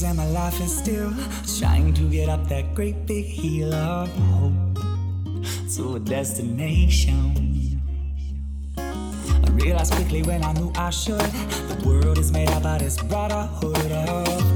And my life is still trying to get up that great big hill of hope to a destination. I realized quickly when I knew I should, the world is made up of this brotherhood of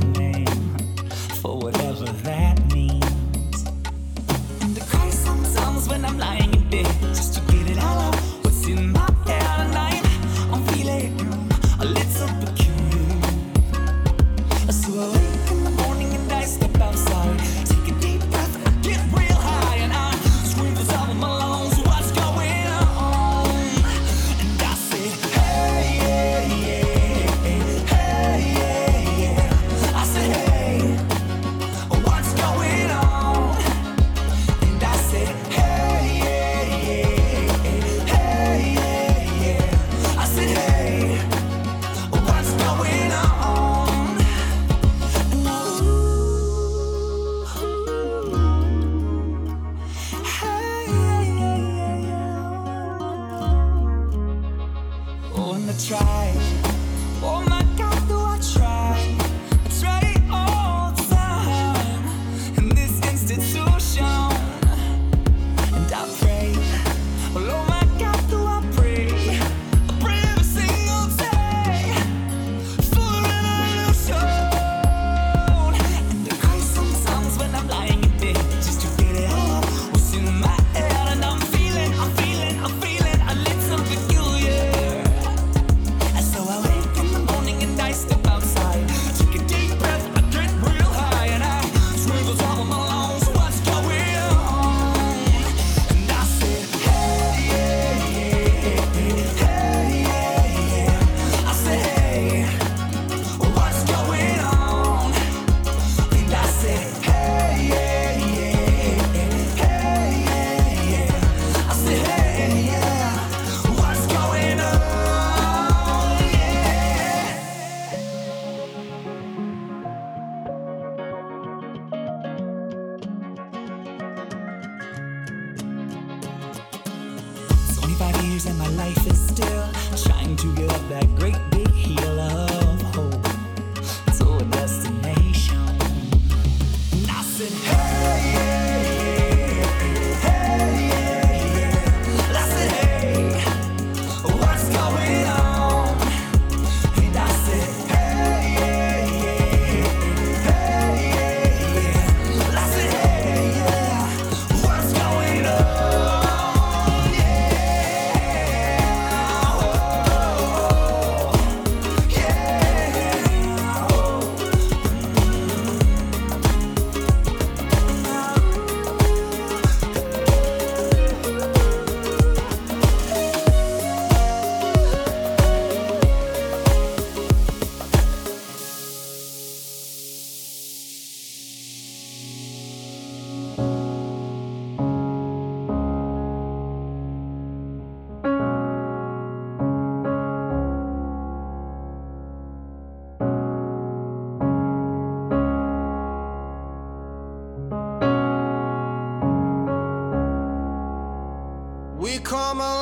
come alive.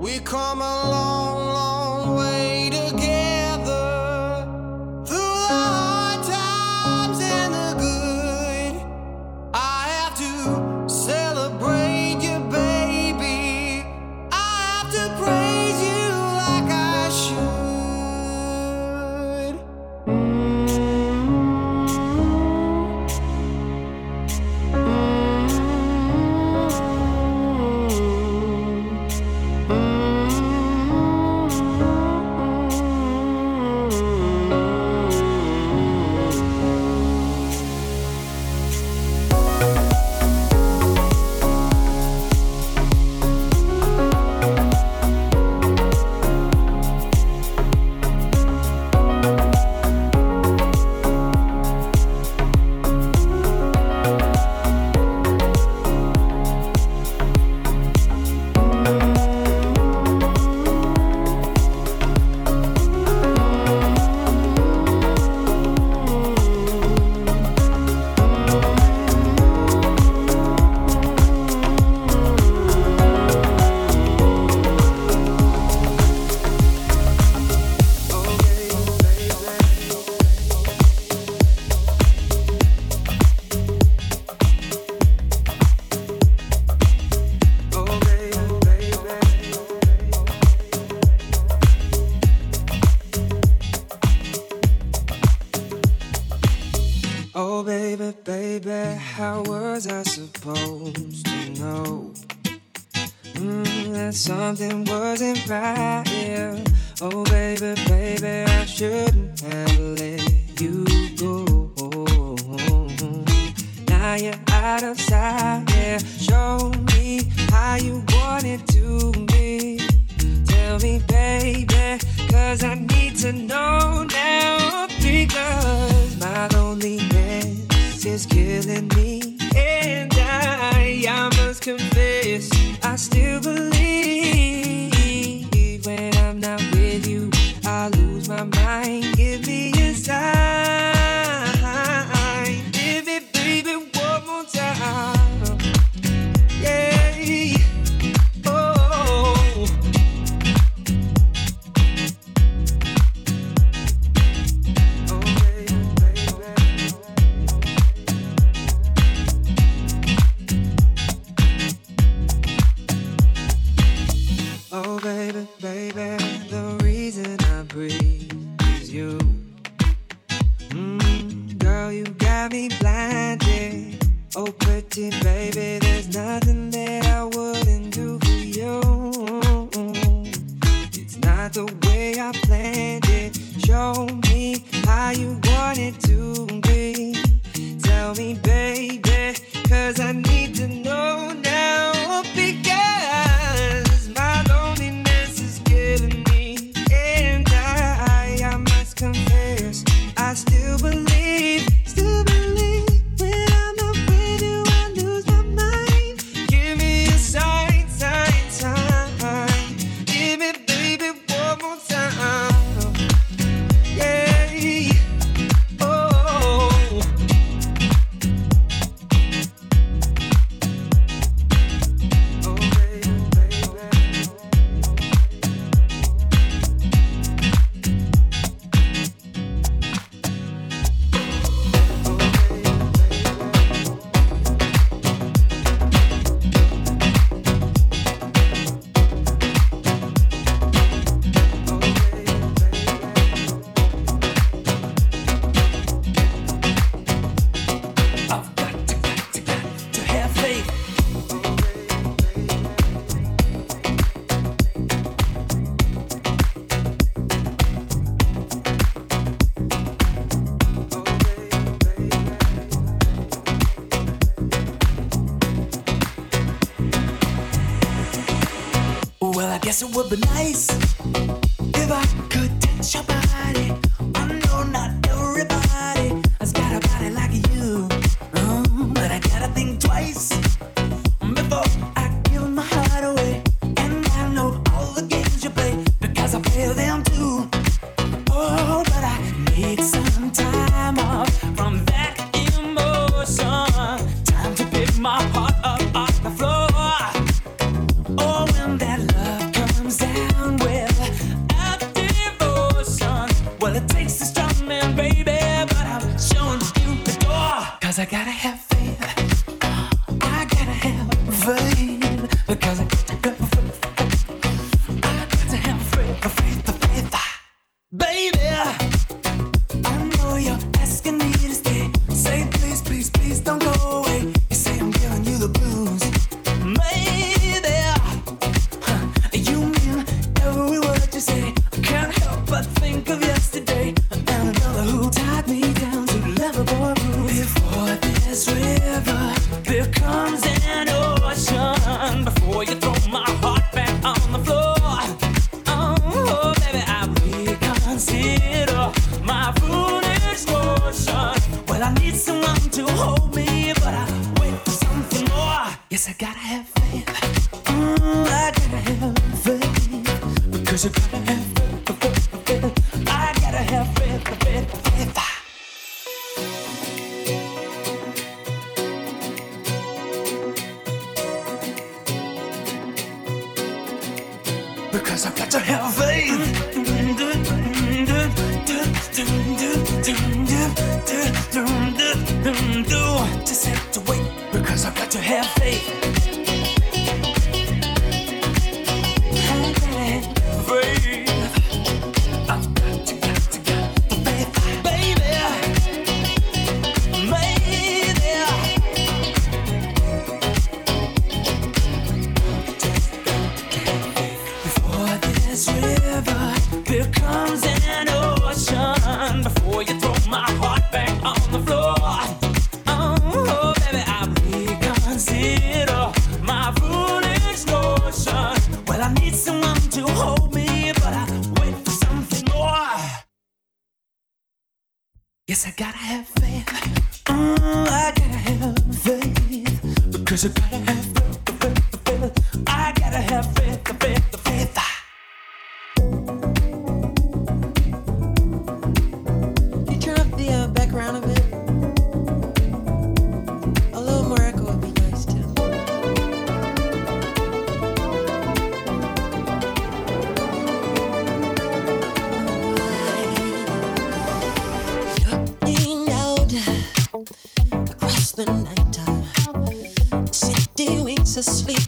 We come along. shouldn't have let you go. Now you're out of sight. Yeah, show me how you want it to be. Tell me, baby, cause I need to know now. Because my loneliness is killing me.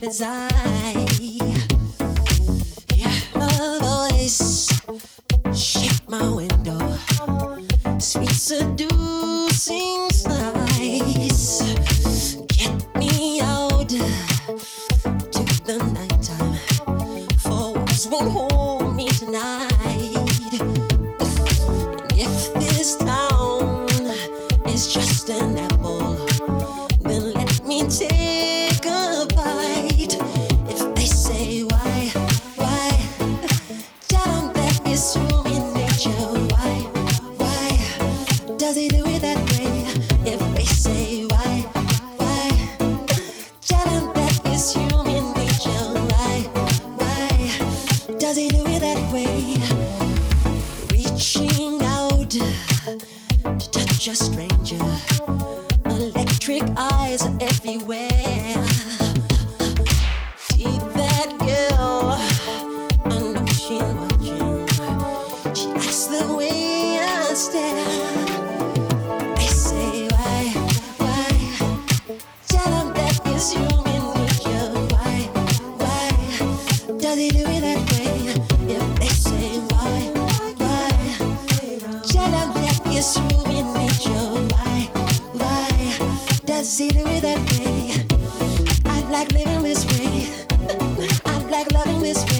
desire. way. I like living this way. I like loving this way.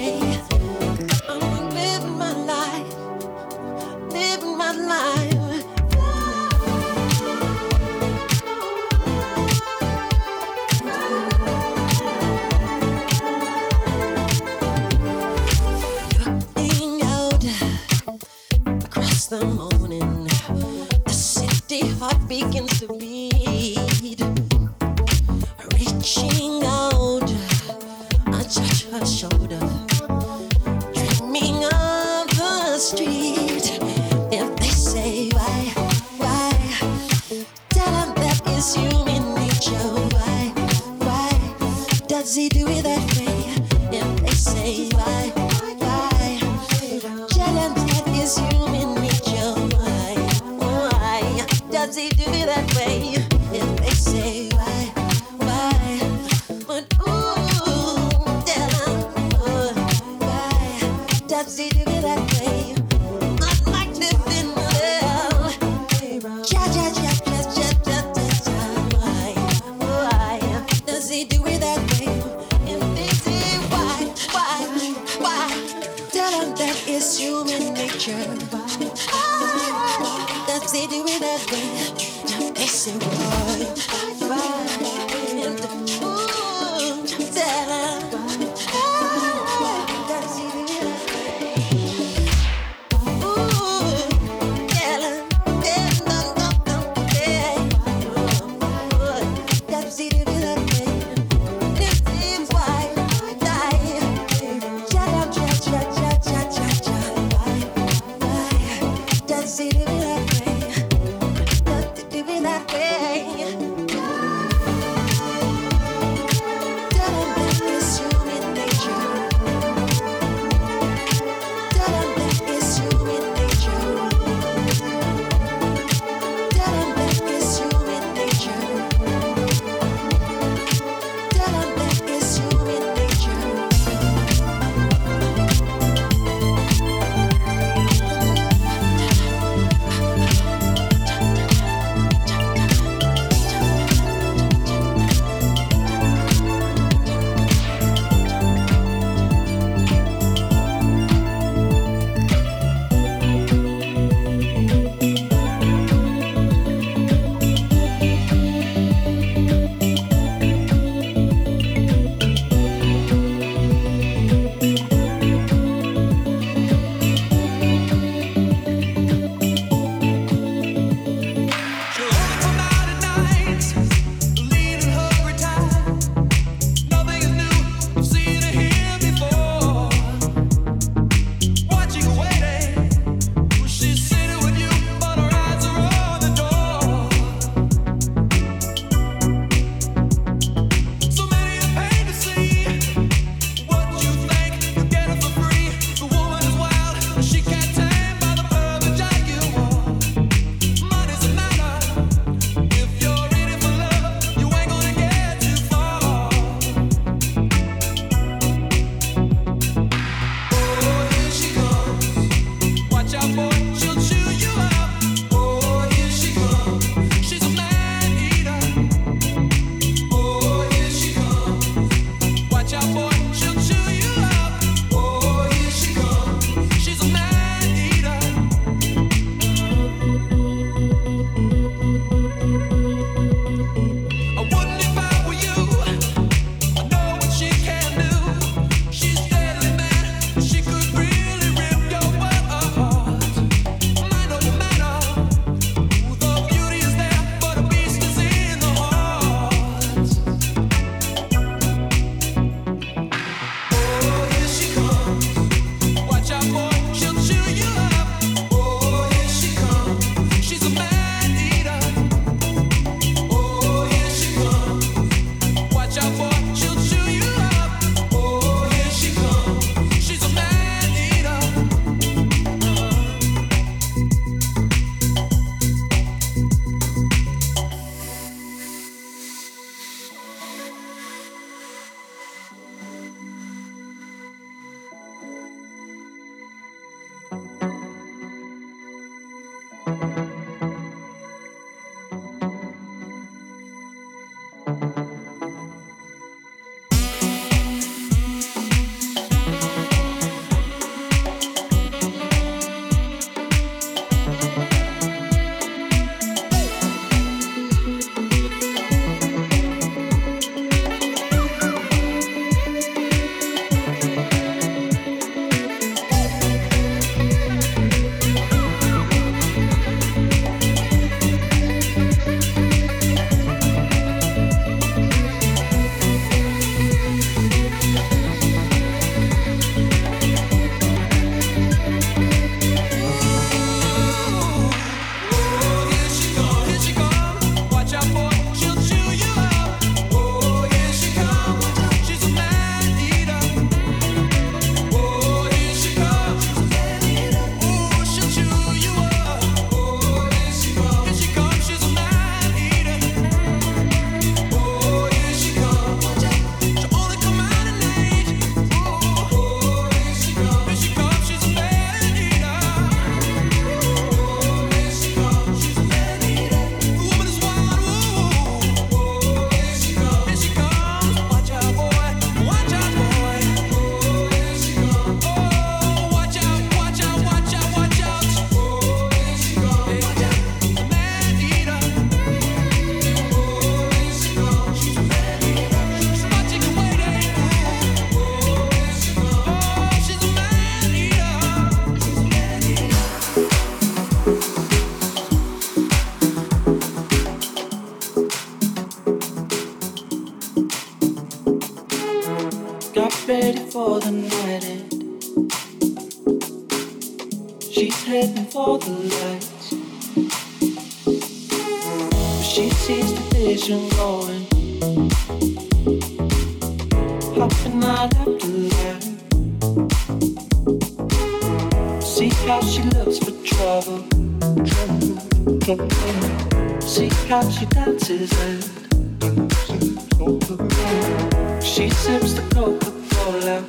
She sips the Coca Cola.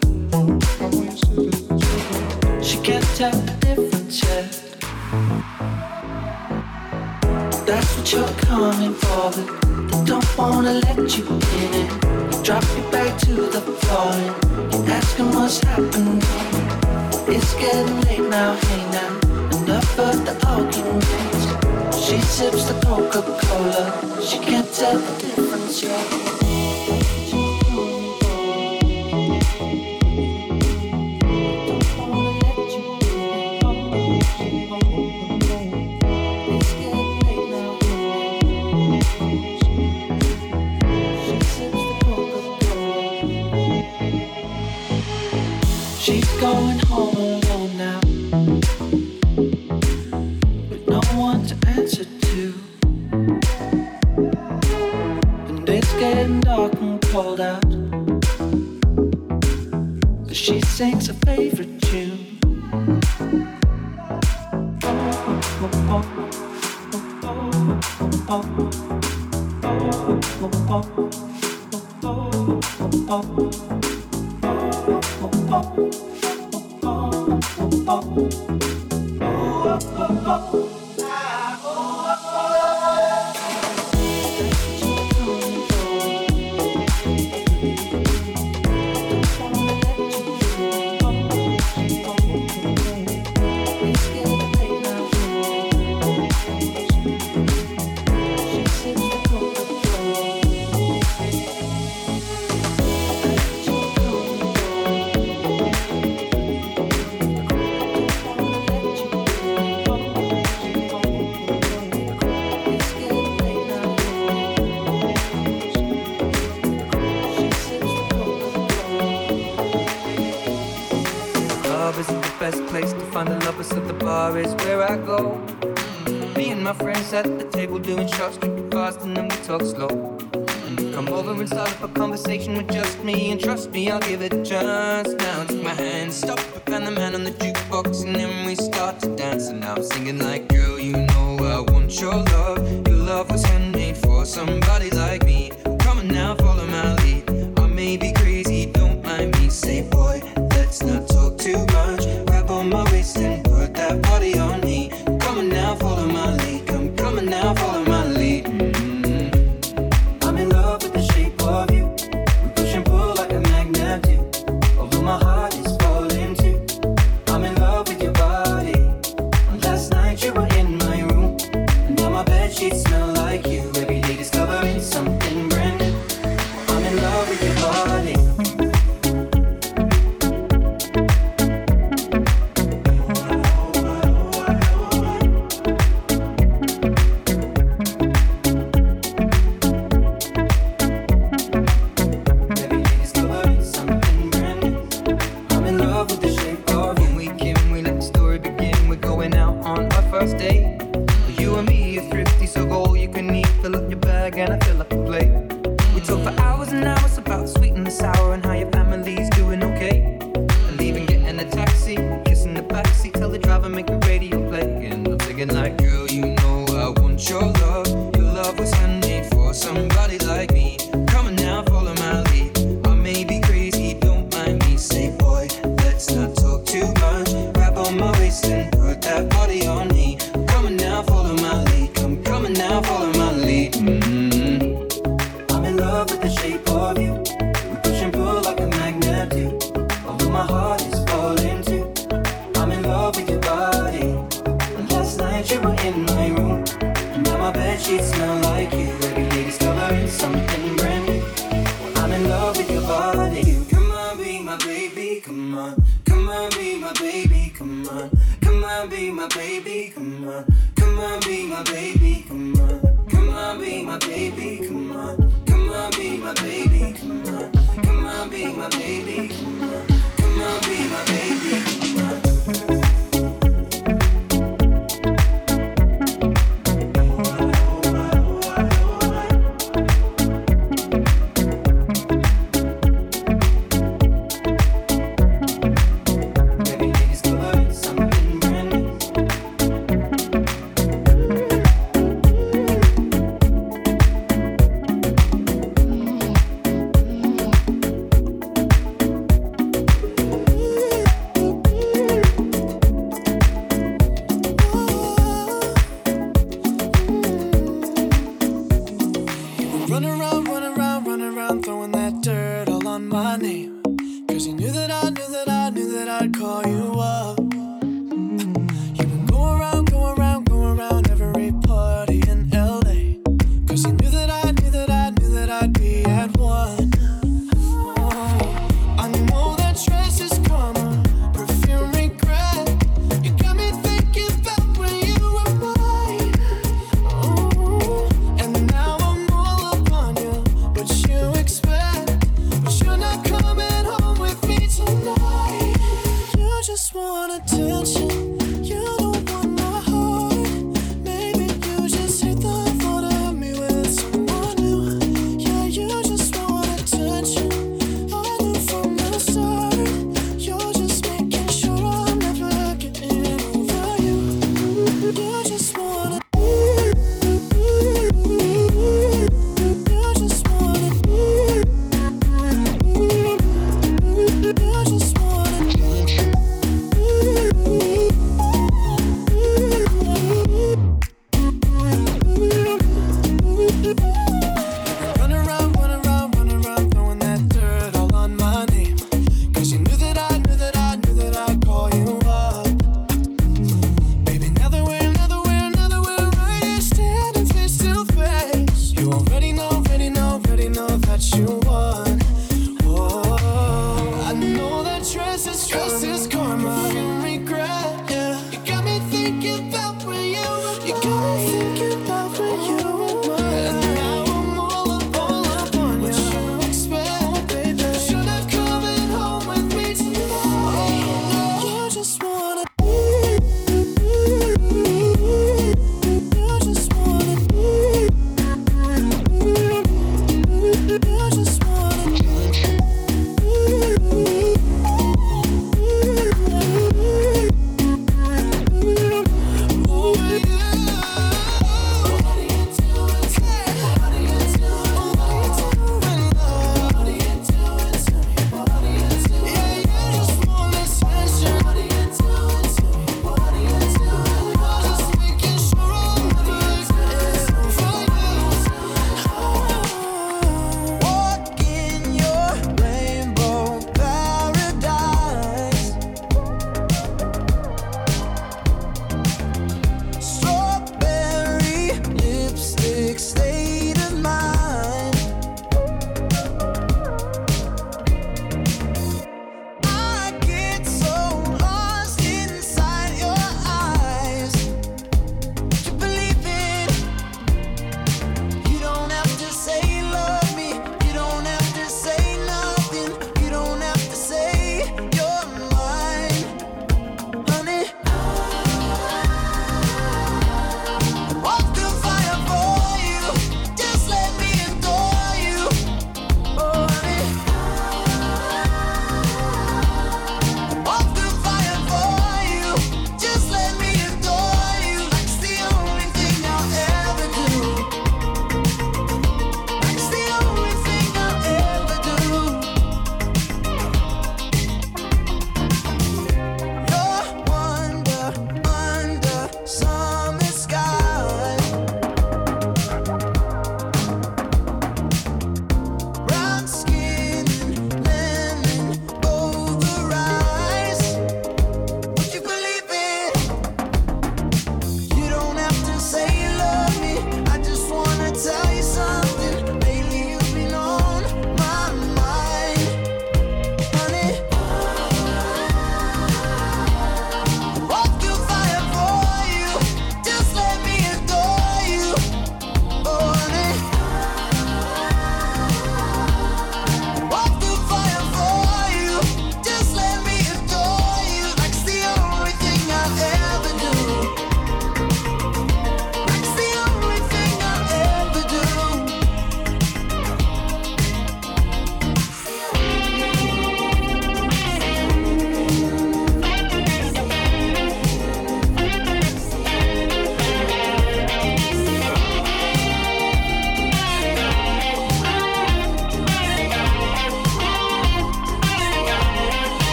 She can't tell the difference yet. That's what you're coming for. They don't wanna let you in it. Drop you back to the floor and asking what's happening. It's getting late now, hey now. Enough of the arguments. She sips the Coca Cola. She can't tell the difference yet. us at the table doing shots, drinking fast, and then we talk slow. And come over and start up a conversation with just me, and trust me, I'll give it a chance. Now take my hand, stop, and the man on the jukebox, and then we start to dance. And now I'm singing like, girl, you know I want your love. Your love was handmade for somebody like me. Come on now. make the radio play. And I'm thinking, like, girl, you know I want your love.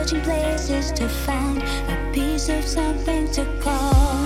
searching places to find a piece of something to call.